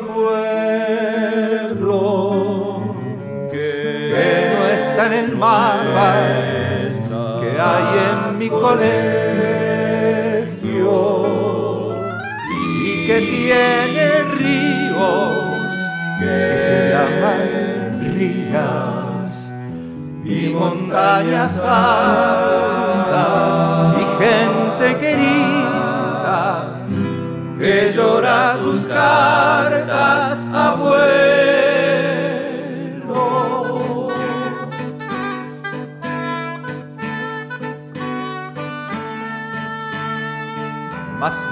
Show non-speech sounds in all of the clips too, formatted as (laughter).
pueblo que, no está en el mapa que hay en mi colegio que tiene ríos que se llaman rías y montañas altas y gente querida que llora tus cartas, abuelo.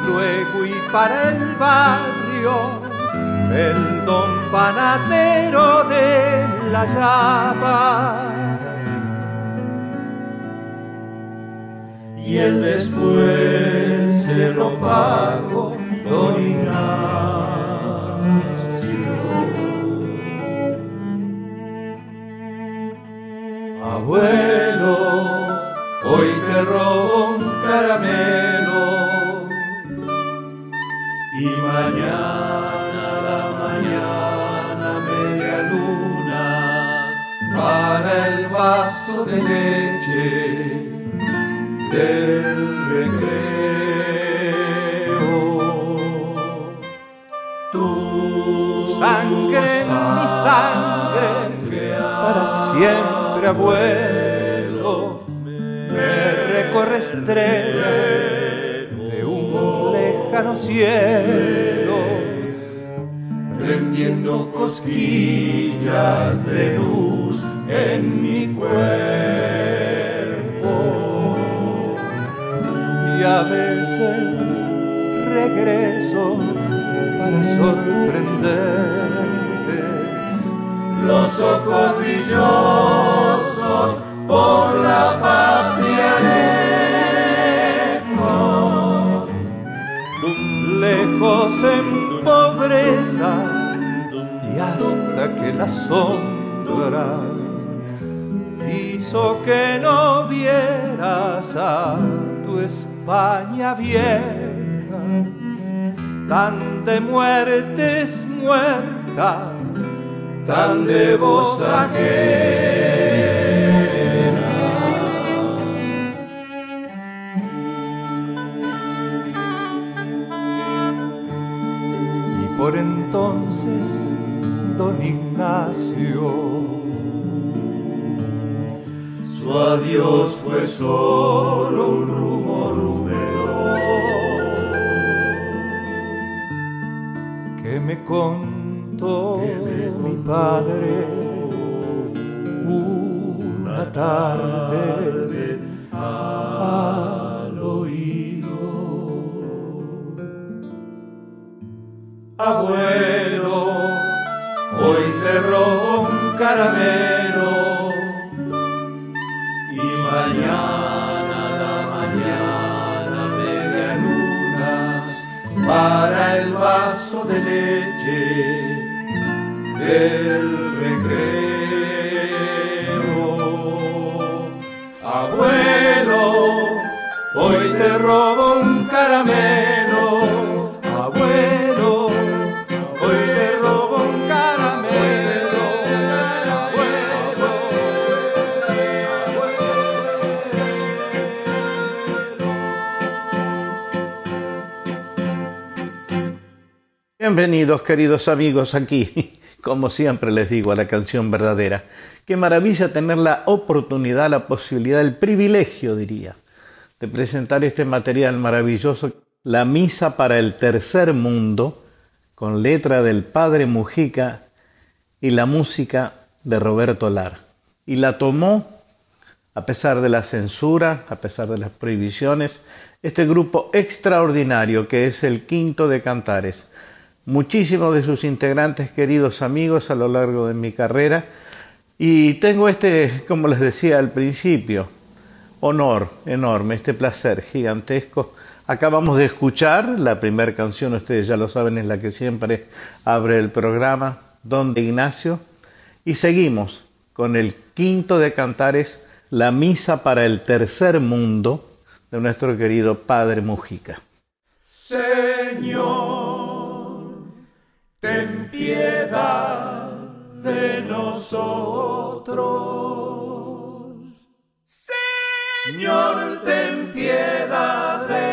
luego y para el barrio el don panadero de la llama. Y el después se lo pago. Abuelo, hoy te robo un caramelo y mañana la mañana media luna para el vaso de leche del recreo. Sangre, mi sangre, para siempre abuelo, me recorre estrella cielo, prendiendo cosquillas de luz en mi cuerpo. Y a veces regreso para sorprenderte. Los ojos brillosos por la patria lejos en pobreza y hasta que la sombra hizo que no vieras a tu España vieja, tan de muertes muerta, tan de voz por entonces don Ignacio. Su adiós fue solo un rumor que me contó mi padre. Una tarde Abuelo, hoy te robo un caramelo el vaso de leche del recreo. Abuelo, hoy te robo un caramelo Bienvenidos queridos amigos aquí, (laughs) como siempre les digo, a la canción verdadera. Qué maravilla tener la oportunidad, la posibilidad, el privilegio, diría, de presentar este material maravilloso, la Misa para el Tercer Mundo, con letra del Padre Mujica y la música de Roberto Lar. Y la tomó, a pesar de la censura, a pesar de las prohibiciones, este grupo extraordinario que es el quinto de Cantares muchísimos de sus integrantes queridos amigos a lo largo de mi carrera y tengo este, como les decía al principio, honor enorme, este placer gigantesco. Acabamos de escuchar la primera canción, ustedes ya lo saben, es la que siempre abre el programa, Don Ignacio, y seguimos con el quinto de cantares, la misa para el tercer mundo de nuestro querido Padre Mujica. Señor ten piedad de nosotros. Señor, ten piedad de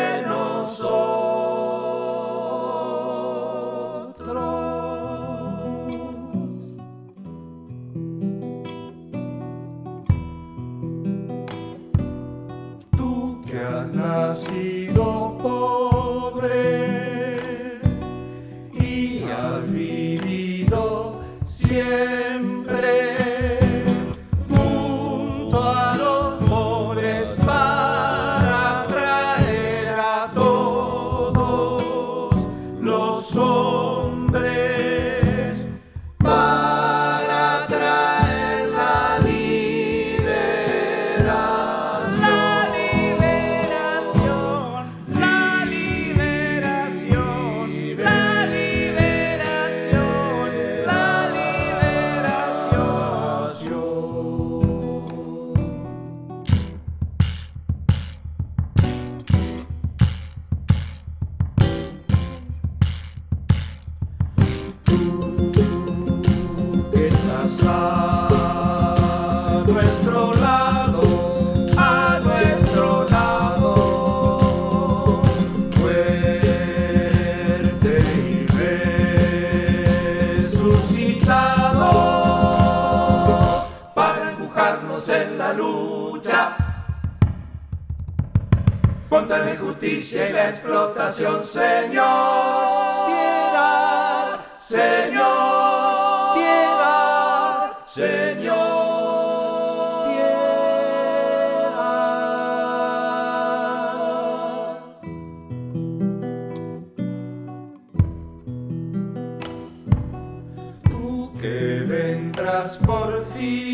que vendrás por fin.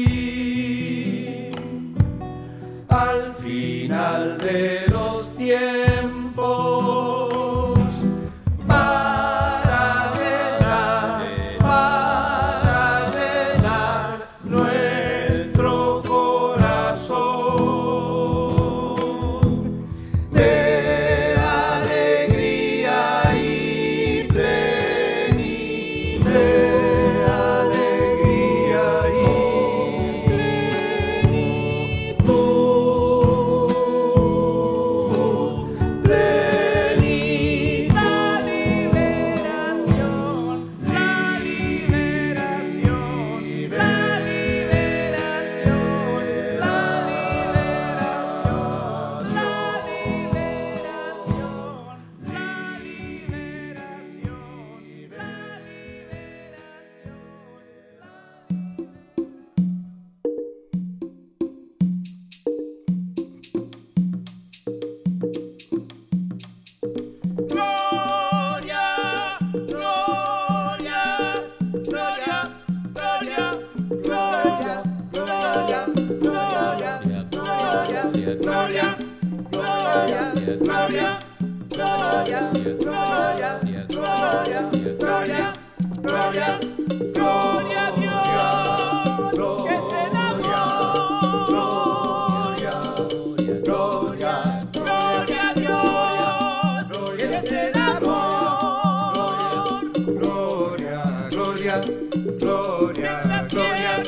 Al final de los gloria, gloria.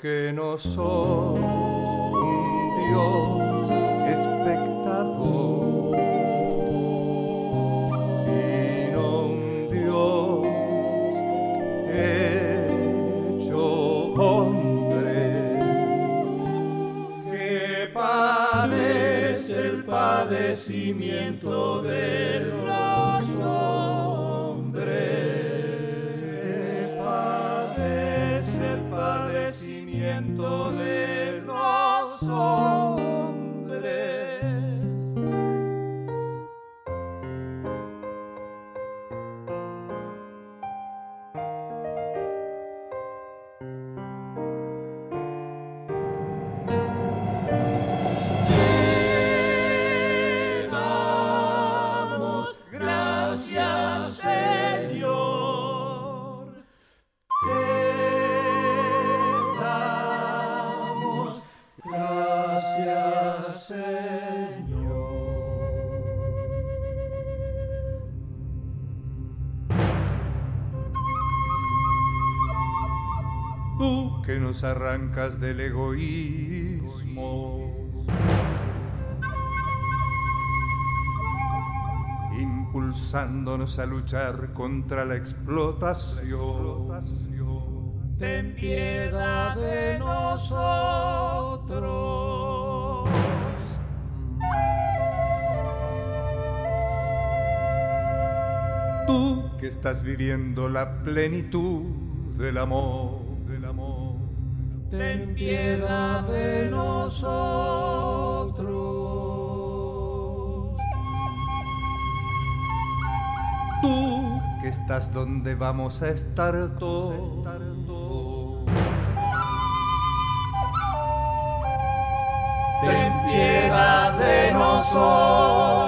Porque no soy un Dios espectador, sino un Dios hecho hombre que padece el padecimiento de nos arrancas del egoísmo. Impulsándonos a luchar contra la explotación. ten piedad de nosotros. Tú que estás viviendo la plenitud del amor, del amor. Ten piedad de nosotros. Tú que estás donde vamos a estar todos. Ten piedad de nosotros.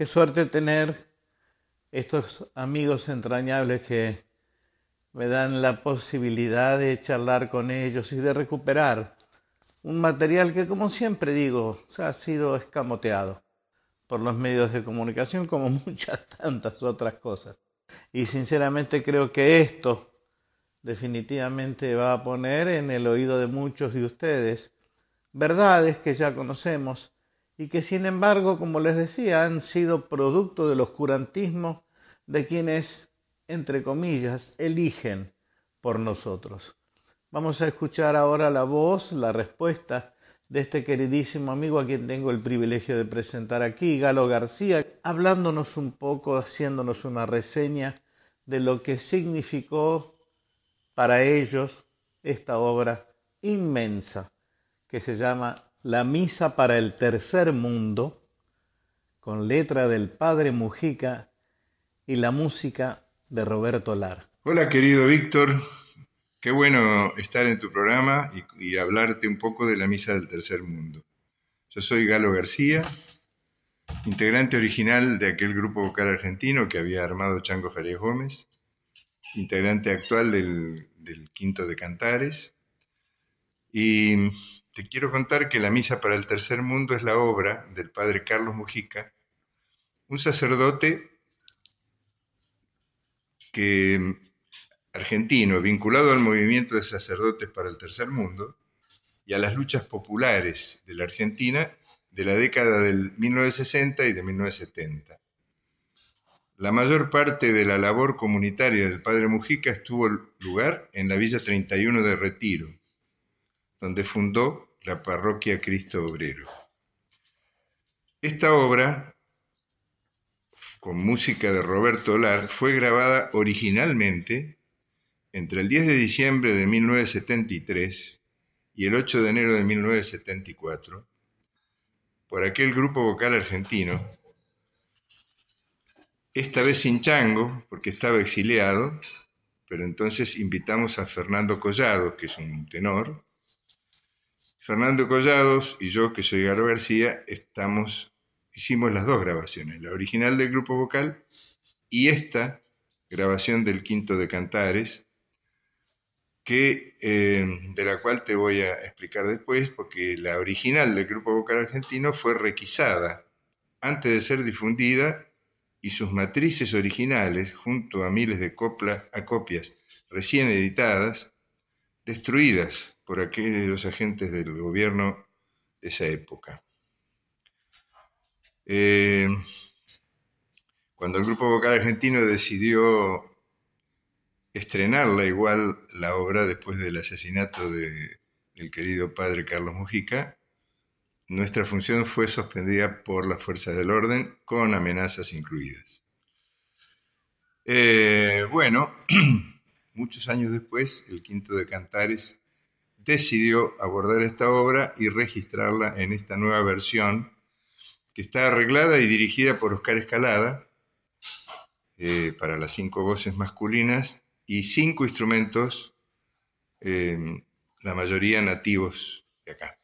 Qué suerte tener estos amigos entrañables que me dan la posibilidad de charlar con ellos y de recuperar un material que, como siempre digo, ha sido escamoteado por los medios de comunicación como (laughs) muchas tantas otras cosas. Y sinceramente creo que esto definitivamente va a poner en el oído de muchos de ustedes verdades que ya conocemos y que sin embargo, como les decía, han sido producto del oscurantismo de quienes, entre comillas, eligen por nosotros. Vamos a escuchar ahora la voz, la respuesta de este queridísimo amigo a quien tengo el privilegio de presentar aquí, Galo García, hablándonos un poco, haciéndonos una reseña de lo que significó para ellos esta obra inmensa que se llama La Misa para el Tercer Mundo, con letra del Padre Mujica y la música de Roberto Lar. Hola querido Víctor, qué bueno estar en tu programa y, y, hablarte un poco de la Misa del Tercer Mundo. Yo soy Galo García, integrante original de aquel grupo vocal argentino que había armado Chango Farías Gómez, integrante actual del, del Quinto de Cantares, y te quiero contar que la Misa para el Tercer Mundo es la obra del padre Carlos Mujica, un sacerdote que argentino, vinculado al movimiento de sacerdotes para el tercer mundo y a las luchas populares de la Argentina de la década del 1960 y de 1970. La mayor parte de la labor comunitaria del padre Mujica estuvo lugar en la Villa 31 de Retiro, donde fundó la parroquia Cristo Obrero. Esta obra con música de Roberto Lar, fue grabada originalmente entre el 10 de diciembre de 1973 y el 8 de enero de 1974 por aquel grupo vocal argentino, esta vez sin chango, porque estaba exiliado, pero entonces invitamos a Fernando Collados, que es un tenor. Fernando Collados y yo, que soy Garo García, estamos hicimos las dos grabaciones, la original del grupo vocal y esta grabación del quinto de Cantares, que, eh, de la cual te voy a explicar después, porque la original del grupo vocal argentino fue requisada antes de ser difundida y sus matrices originales, junto a miles de copla, a copias recién editadas, destruidas por aquellos agentes del gobierno de esa época. Eh, cuando el grupo vocal argentino decidió estrenarla igual la obra después del asesinato de, del querido padre Carlos Mujica, nuestra función fue suspendida por las fuerzas del orden con amenazas incluidas. Eh, bueno, (clears throat) muchos años después, el Quinto de Cantares decidió abordar esta obra y registrarla en esta nueva versión que está arreglada y dirigida por Oscar Escalada eh, para las cinco voces masculinas y cinco instrumentos, eh, la mayoría nativos de acá.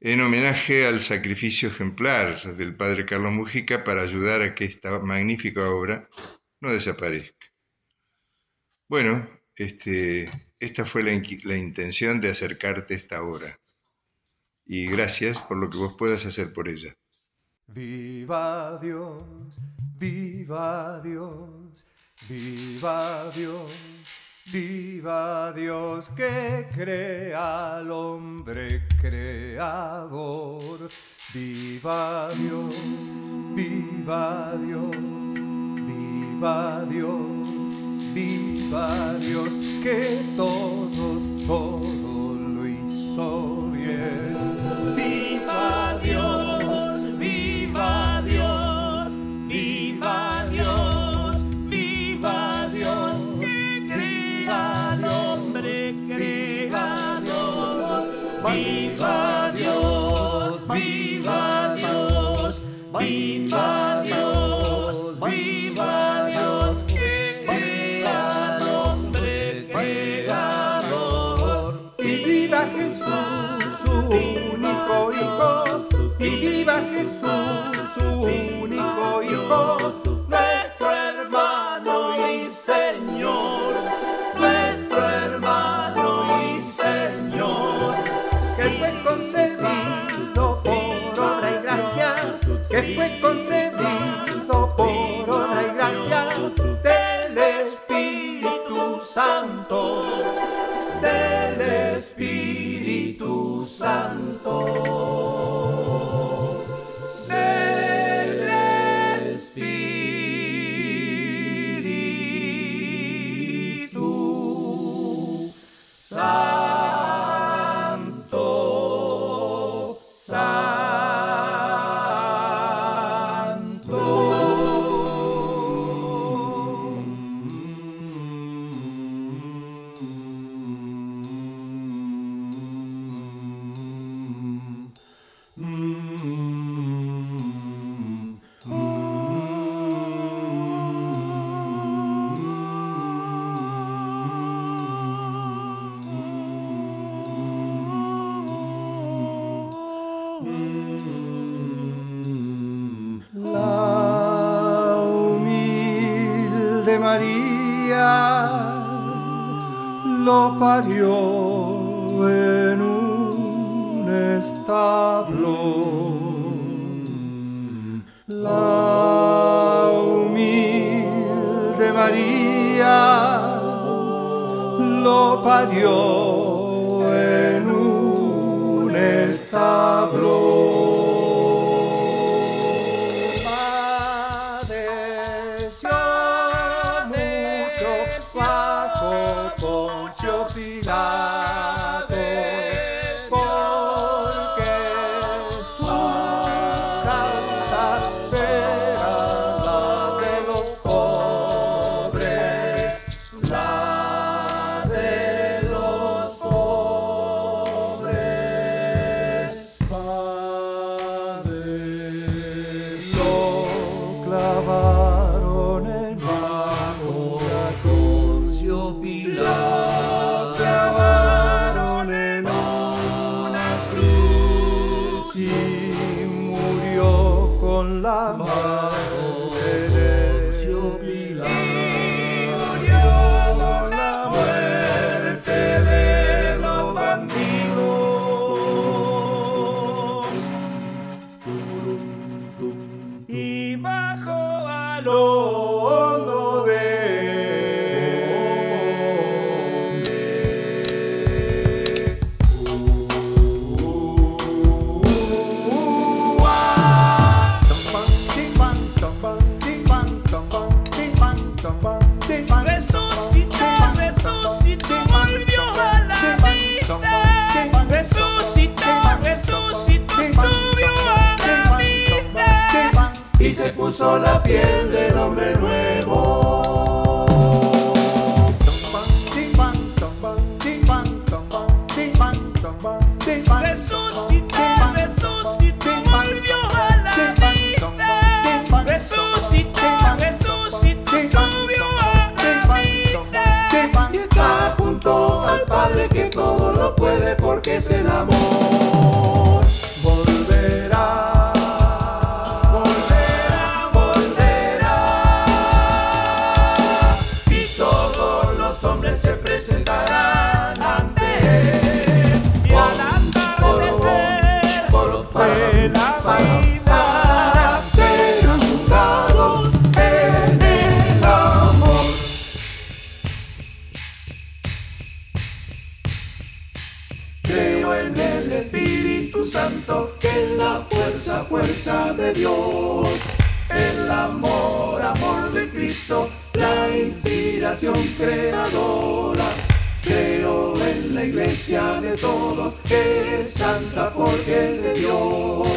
En homenaje al sacrificio ejemplar del padre Carlos Mujica para ayudar a que esta magnífica obra no desaparezca. Bueno, este, esta fue la, intención de acercarte esta obra y gracias por lo que vos puedas hacer por ella. Viva Dios, viva Dios, viva Dios, viva Dios que crea al hombre creador. Viva Dios, viva Dios, viva Dios, viva Dios que todo, todo lo hizo bien. Su único Hijo, nuestro hermano y Señor, nuestro hermano y Señor, que fue concebido por obra y gracia, que fue concebido la piel del hombre nuevo. Resucitó, resucitó, volvió a la vida. Resucitó, resucitó, volvió a la vida. Y está junto al Padre que todo lo puede porque es el amor. creadora. Creo en la iglesia de todos, que es santa porque es de Dios.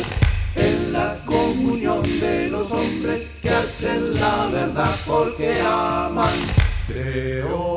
En la comunión de los hombres que hacen la verdad porque aman. Creo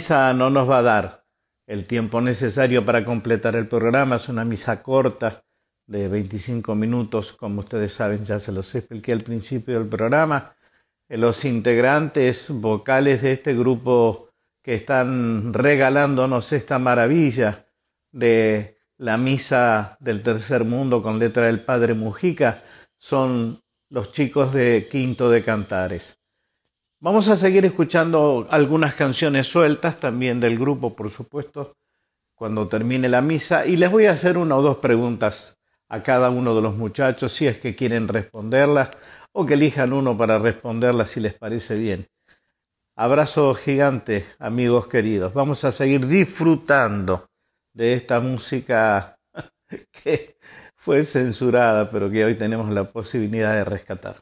misa no nos va a dar el tiempo necesario para completar el programa. Es una misa corta de 25 minutos, como ustedes saben, ya se los expliqué al principio del programa. Eh, los integrantes vocales de este grupo que están regalándonos esta maravilla de la misa del tercer mundo con letra del padre Mujica son los chicos de Quinto de Cantares. Vamos a seguir escuchando algunas canciones sueltas también del grupo, por supuesto, cuando termine la misa y les voy a hacer una o dos preguntas a cada uno de los muchachos si es que quieren responderlas o que elijan uno para responderlas si les parece bien. Abrazo gigante, amigos queridos. Vamos a seguir disfrutando de esta música (laughs) que fue censurada, pero que hoy tenemos la posibilidad de rescatar.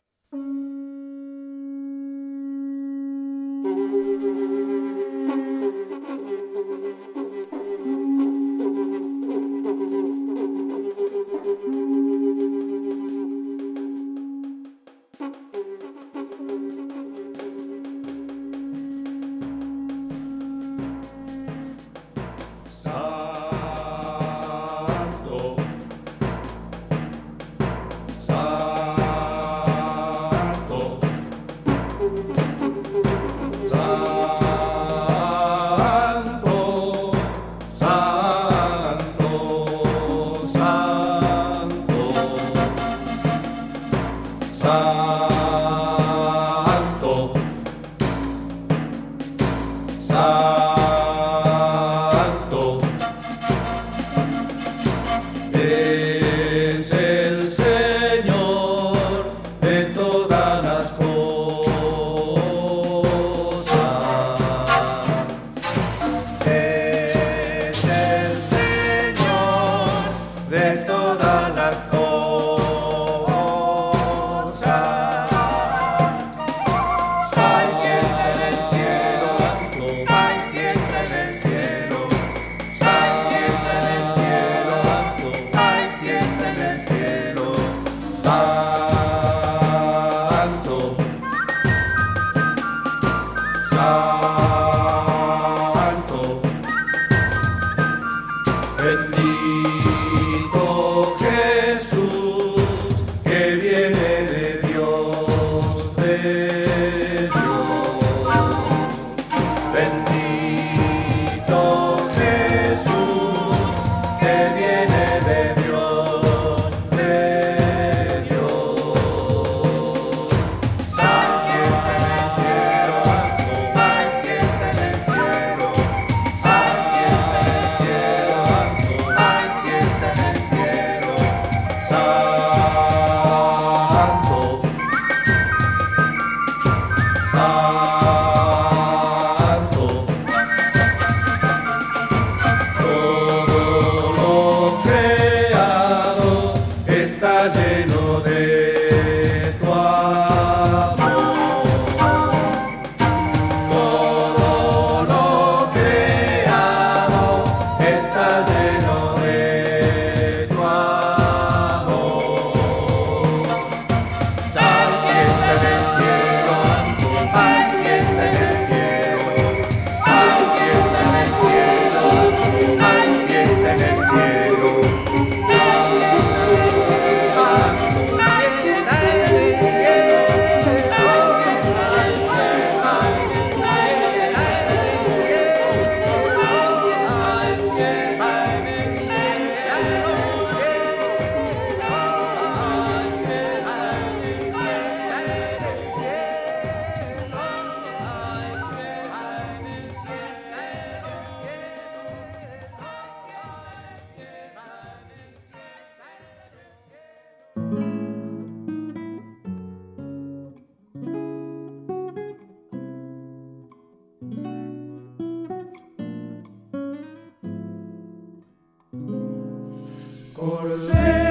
Por ser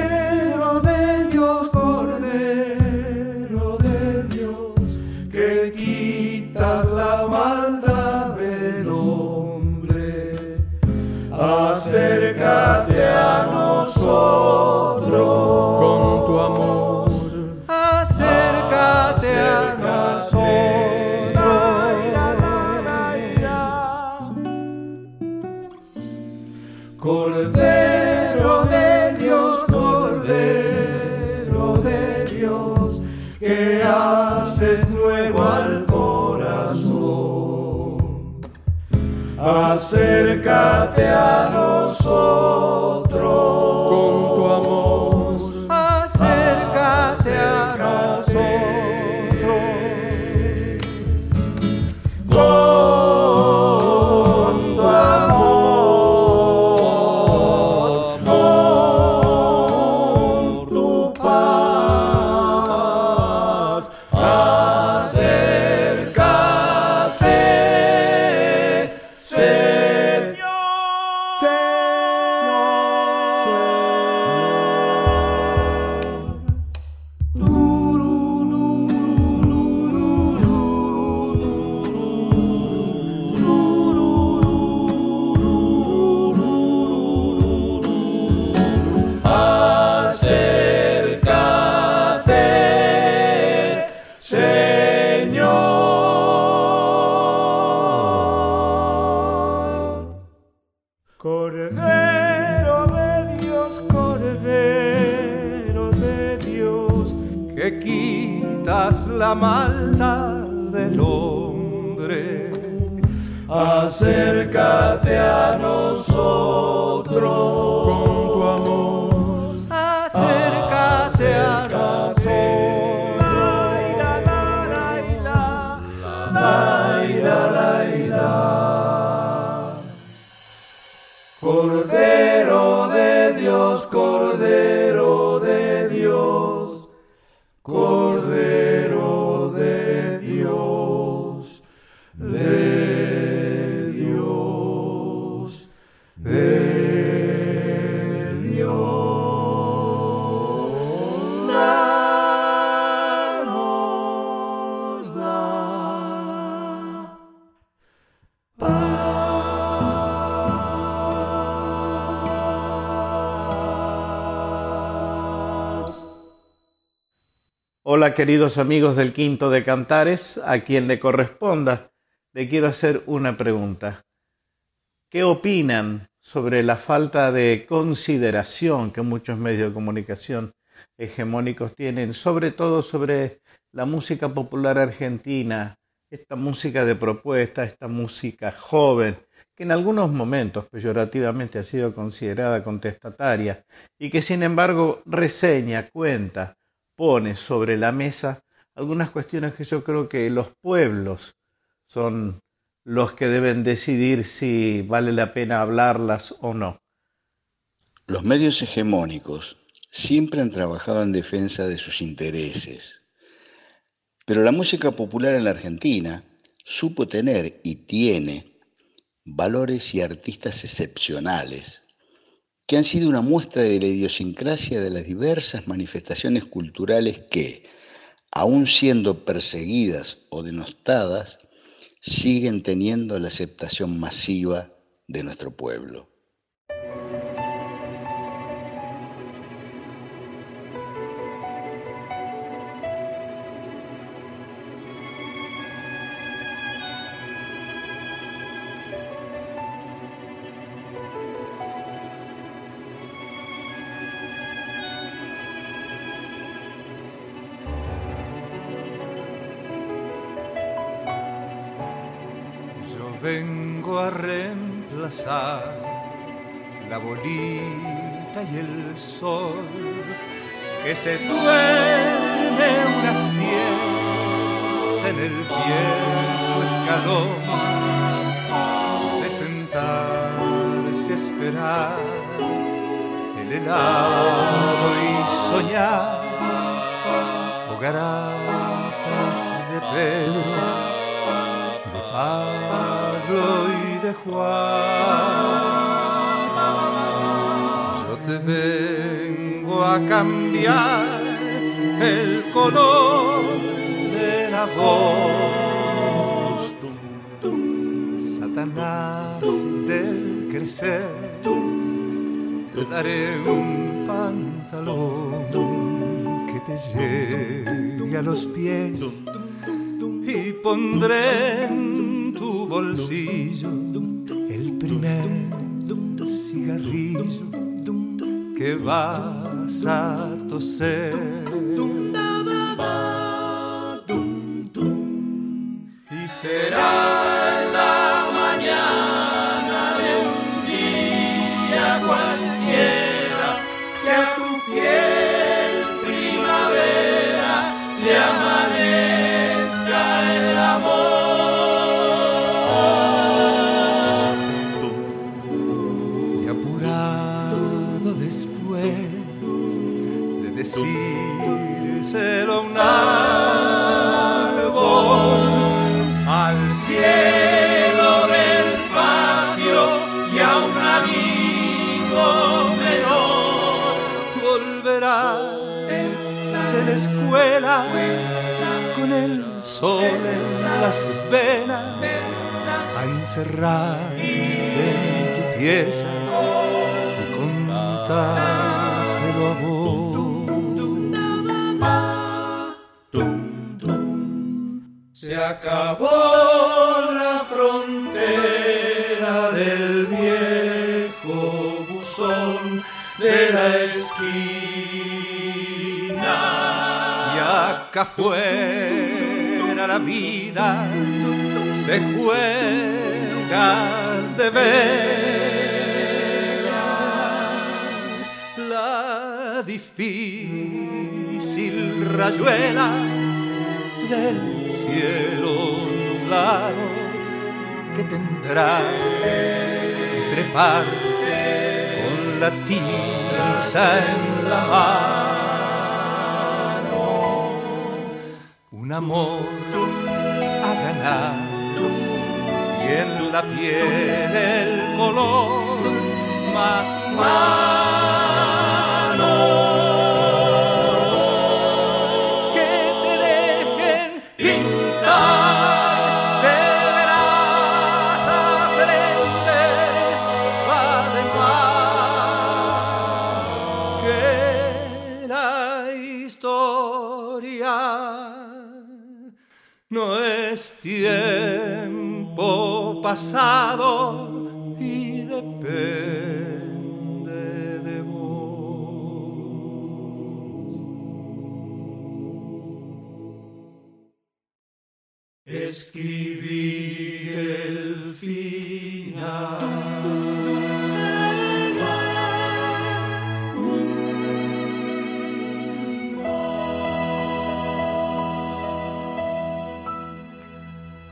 Acércate quitas la maldad del hombre. Acércate a nosotros queridos amigos del Quinto de Cantares, a quien le corresponda, le quiero hacer una pregunta. ¿Qué opinan sobre la falta de consideración que muchos medios de comunicación hegemónicos tienen, sobre todo sobre la música popular argentina, esta música de propuesta, esta música joven, que en algunos momentos peyorativamente ha sido considerada contestataria y que sin embargo reseña, cuenta, pone sobre la mesa algunas cuestiones que yo creo que los pueblos son los que deben decidir si vale la pena hablarlas o no. Los medios hegemónicos siempre han trabajado en defensa de sus intereses, pero la música popular en la Argentina supo tener y tiene valores y artistas excepcionales que han sido una muestra de la idiosincrasia de las diversas manifestaciones culturales que, aun siendo perseguidas o denostadas, siguen teniendo la aceptación masiva de nuestro pueblo. Que se duerme una siesta en el viejo escalón de sentarse a esperar el helado y soñar fogaratas de Pedro de Pablo y de Juan. A cambiar el color de la voz. Satanás del crecer, te daré un pantalón que te llegue a los pies y pondré en tu bolsillo el primer cigarrillo que pasa a toser. Y será. Con el sol en las venas a encerrarte en tu pieza y contártelo acá fuera la vida se juega de veras. La difícil rayuela del cielo nublado que tendrás que trepar con la tiza en la mano. Un amor a ganar y en la piel el color más humano pasado y depende de vos. Escribí el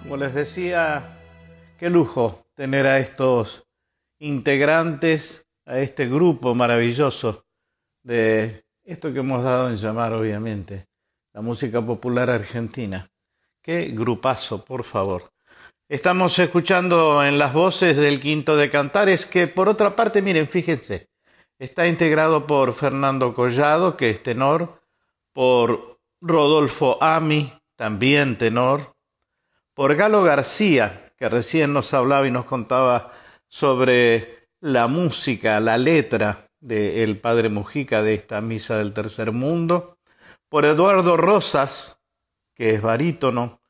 Como les decía, qué lujo tener a estos integrantes, a este grupo maravilloso de esto que hemos dado en llamar, obviamente, la música popular argentina. Qué grupazo, por favor. Estamos escuchando en las voces del Quinto de Cantares, que por otra parte, miren, fíjense, está integrado por Fernando Collado, que es tenor, por Rodolfo Ami, también tenor, por Galo García, que recién nos hablaba y nos contaba sobre la música, la letra del Padre Mujica de esta Misa del Tercer Mundo, por Eduardo Rosas, que es barítono,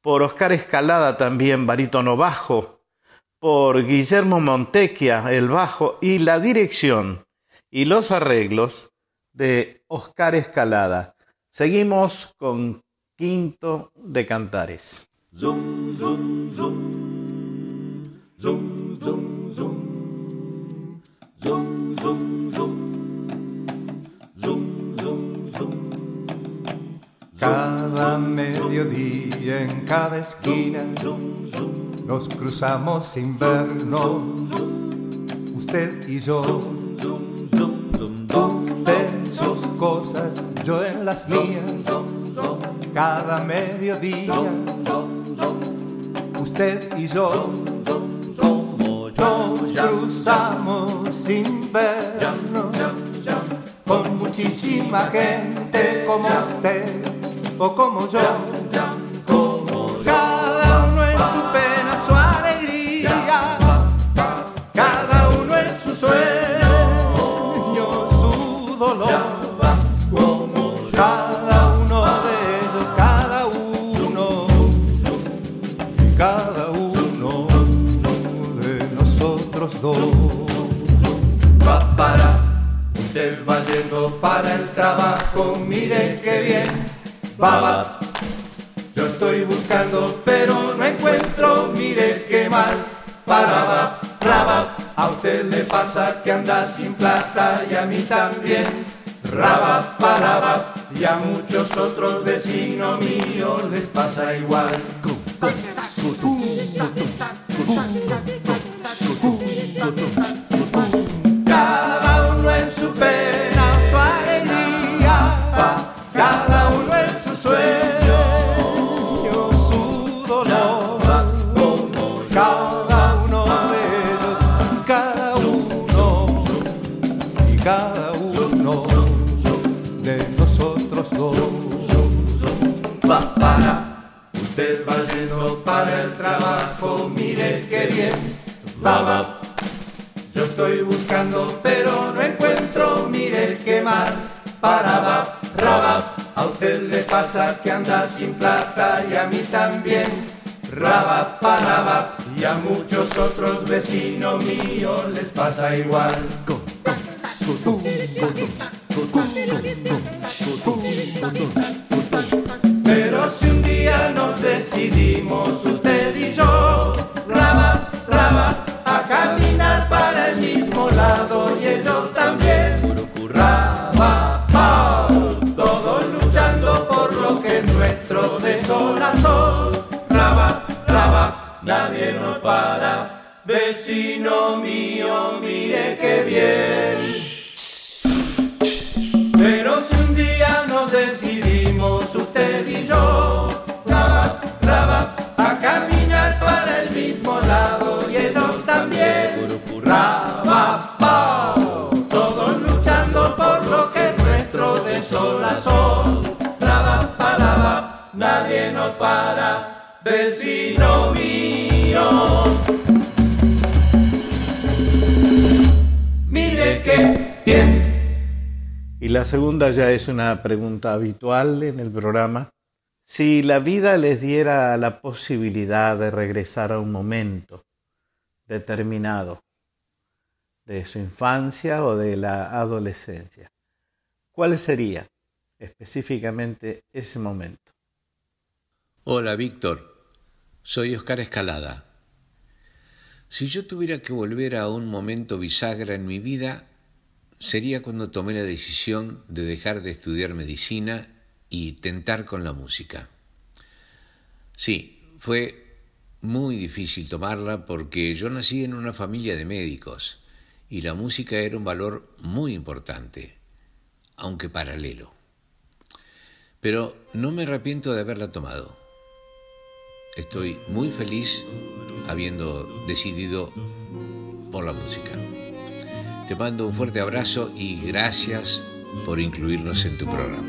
por Oscar Escalada también, barítono bajo, por Guillermo Montequia, el bajo, y la dirección y los arreglos de Oscar Escalada. Seguimos con Quinto de Cantares. Zum, zum, zum. Zum, zum, zum. Zum, zum, zum. Zum, zum, zum. Cada mediodía en cada esquina nos cruzamos sin vernos, usted y yo. Usted en sus cosas, yo en las mías, cada mediodía, usted y yo. Nos cruzamos sin vernos. con muchísima gente como usted o como yo. Para el trabajo, mire qué bien, va. Yo estoy buscando, pero no encuentro, mire qué mal. Paraba, raba, a usted le pasa que anda sin plata y a mí también. Raba, paraba, y a muchos otros vecinos míos les pasa igual. Estoy buscando, pero no encuentro, mire qué mal. Paraba, raba, a usted le pasa que anda sin plata y a mí también. Raba, paraba, y a muchos otros vecinos míos les pasa igual. Pero si un día nos decidimos, y ellos también, raba, pa, todos luchando por lo que es nuestro de sol a sol, raba, raba, nadie nos para, vecino mío, mire qué bien. Pero si un día nos decidimos, la segunda ya es una pregunta habitual en el programa. Si la vida les diera la posibilidad de regresar a un momento determinado de su infancia o de la adolescencia, ¿cuál sería específicamente ese momento? Hola Víctor, soy Oscar Escalada. Si yo tuviera que volver a un momento bisagra en mi vida, sería cuando tomé la decisión de dejar de estudiar medicina y tentar con la música. Sí, fue muy difícil tomarla porque yo nací en una familia de médicos y la música era un valor muy importante, aunque paralelo. Pero no me arrepiento de haberla tomado. Estoy muy feliz habiendo decidido por la música. Te mando un fuerte abrazo y gracias por incluirnos en tu programa.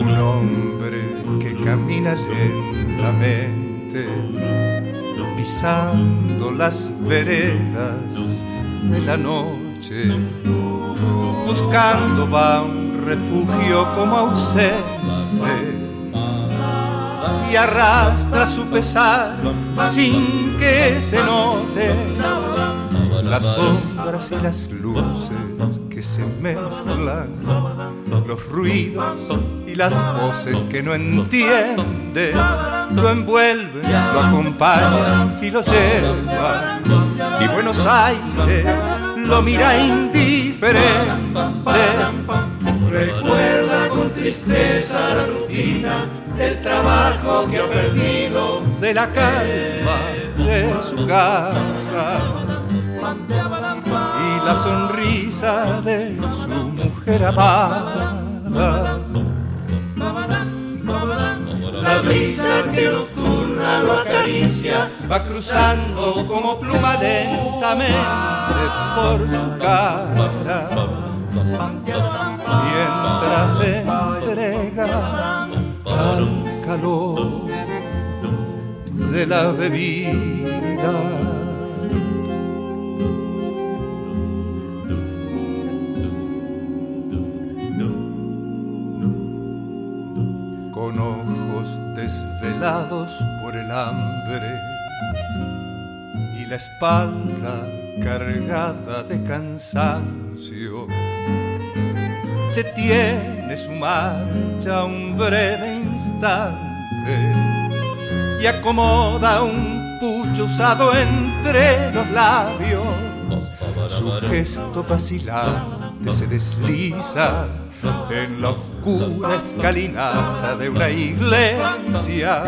Un hombre que camina lentamente, pisando las veredas de la noche, buscando va un refugio como ausente y arrastra su pesar sin que se note las sombras y las luces que se mezclan, los ruidos y las voces que no entiende, lo envuelven, lo acompañan y lo llevan. Y Buenos Aires lo mira indiferente. Recuerda con tristeza la rutina del trabajo que ha perdido, de la calma de su casa y la sonrisa de su mujer amada. La brisa que nocturna lo acaricia va cruzando como pluma lentamente por su cara mientras entrega al calor de la bebida. con ojos desvelados por el hambre. La espalda cargada de cansancio. Detiene su marcha un breve instante y acomoda un pucho usado entre los labios. Su gesto vacilante se desliza en la oscura escalinata de una iglesia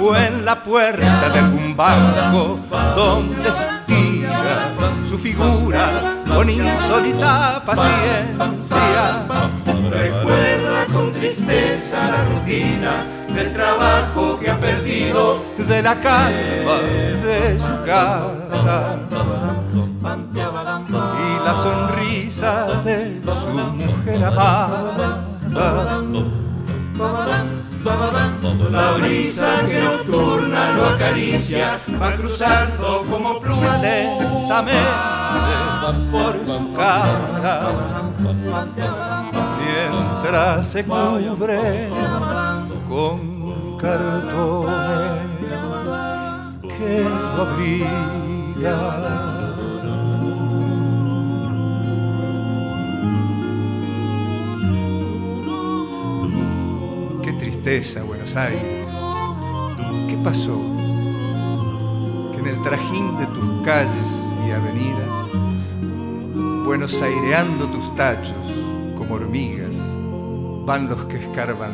o en la puerta de algún banco donde estira su figura con insólita paciencia. Recuerda con tristeza la rutina del trabajo que ha perdido. de la calma de su casa y la sonrisa de su mujer amada. La brisa que nocturna lo acaricia va cruzando como pluma lentamente por su cara mientras se cubre con cartones que lo abrigan. Buenos Aires. ¿Qué pasó? Que en el trajín de tus calles y avenidas, Buenos Aireando tus tachos como hormigas, van los que escarban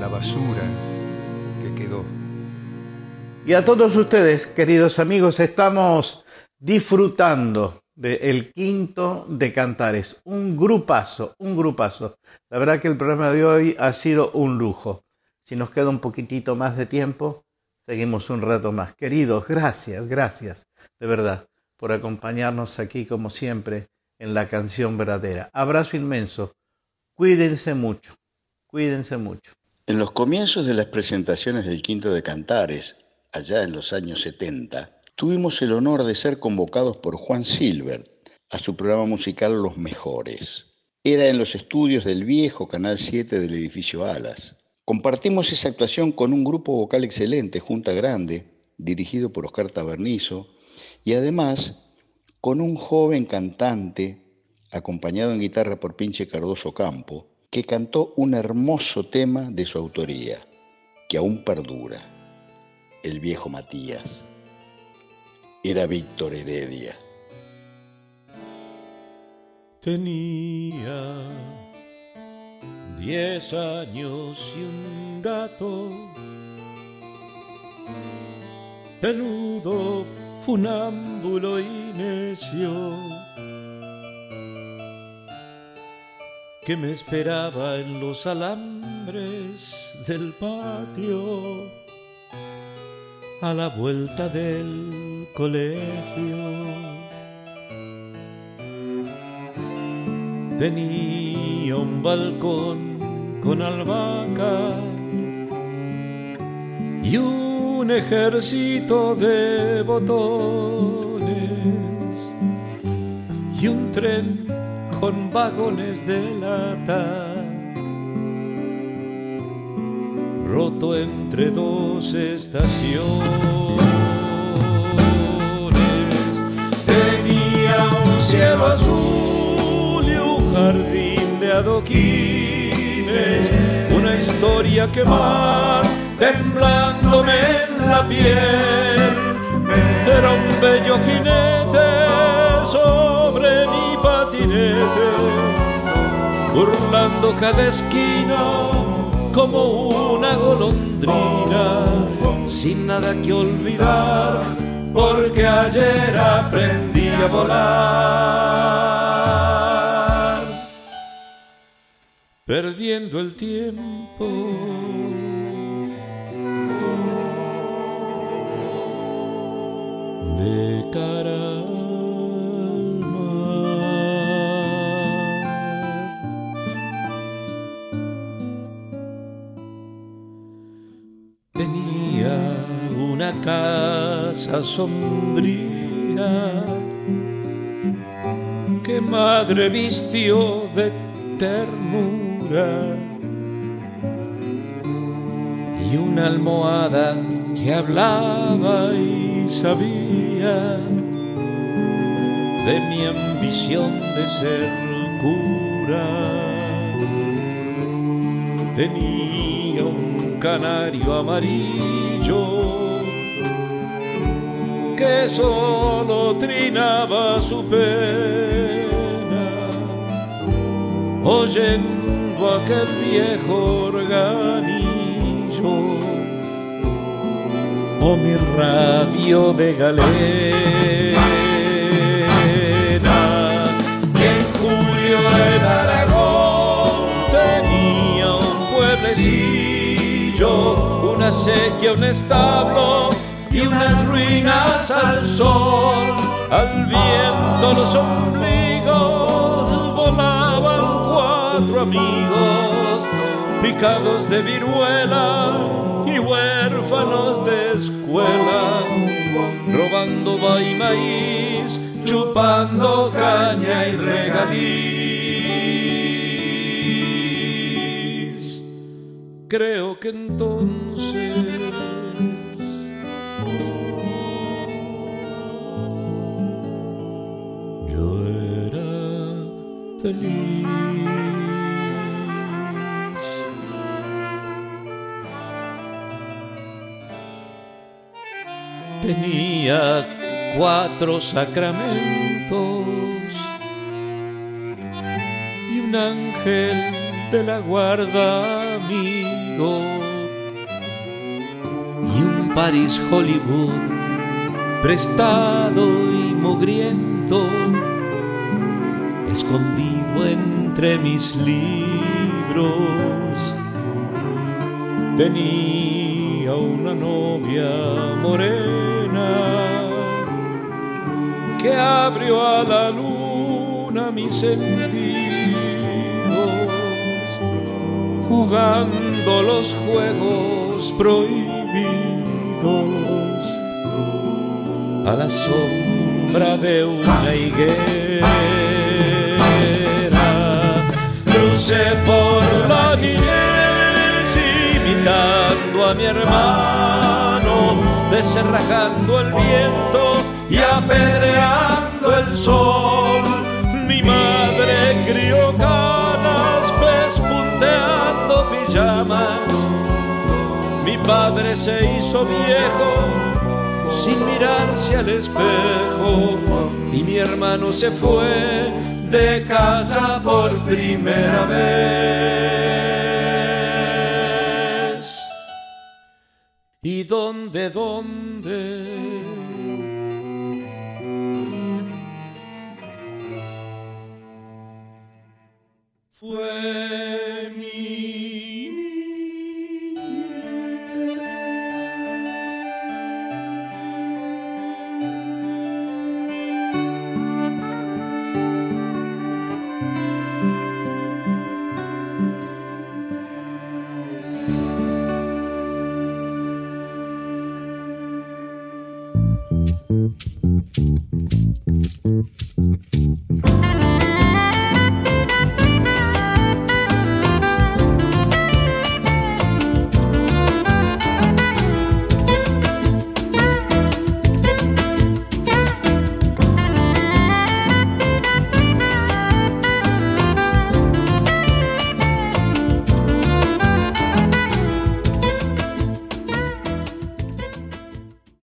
la basura que quedó. Y a todos ustedes, queridos amigos, estamos disfrutando del quinto de Cantares. Un grupazo, un grupazo. La verdad que el programa de hoy ha sido un lujo. Si nos queda un poquitito más de tiempo, seguimos un rato más. Queridos, gracias, gracias, de verdad, por acompañarnos aquí como siempre en la canción verdadera. Abrazo inmenso. Cuídense mucho, cuídense mucho. En los comienzos de las presentaciones del Quinto de Cantares, allá en los años 70, tuvimos el honor de ser convocados por Juan Silver a su programa musical Los Mejores. Era en los estudios del viejo Canal 7 del edificio Alas. Compartimos esa actuación con un grupo vocal excelente, Junta Grande, dirigido por Oscar Tabernizo, y además con un joven cantante, acompañado en guitarra por Pinche Cardoso Campo, que cantó un hermoso tema de su autoría, que aún perdura, el viejo Matías. Era Víctor Heredia. Tenía diez años y un gato. Peludo, funámbulo y necio. Que me esperaba en los alambres del patio a la vuelta del colegio. Tenía un balcón con albahaca y un ejército de botones y un tren con vagones de lata roto entre dos estaciones. Tenía un cielo azul y un jardín de adoquines, una historia que va temblándome en la piel. Era un bello jinete sobre mi patinete, burlando cada esquina como una golondrina, sin nada que olvidar, porque ayer aprendí a volar, perdiendo el tiempo. De cara casa sombría que madre vistió de ternura y una almohada que hablaba y sabía de mi ambición de ser cura. Tenía un canario amarillo que solo trinaba su pena, oyendo aquel viejo organillo o mi radio de galena. Y en julio en Aragón tenía un pueblecillo, una sequía, un establo y unas ruinas al sol, al viento los ombligos volaban cuatro amigos, picados de viruela y huérfanos de escuela, robando y maíz, chupando caña y regaliz. Creo que entonces Tenía cuatro sacramentos y un ángel de la guarda amigo y un Paris Hollywood prestado y mugriento, escondido entre mis libros. Tenía una novia morena que abrió a la luna mis sentidos, jugando los juegos prohibidos a la sombra de una higuera. Crucé por la niñez imitando a mi hermano, desenrajando el viento y apedreando el sol. Mi madre crió canas, pespunteando pijamas. Mi padre se hizo viejo sin mirarse al espejo y mi hermano se fue de casa por primera vez. ¿Y dónde, dónde?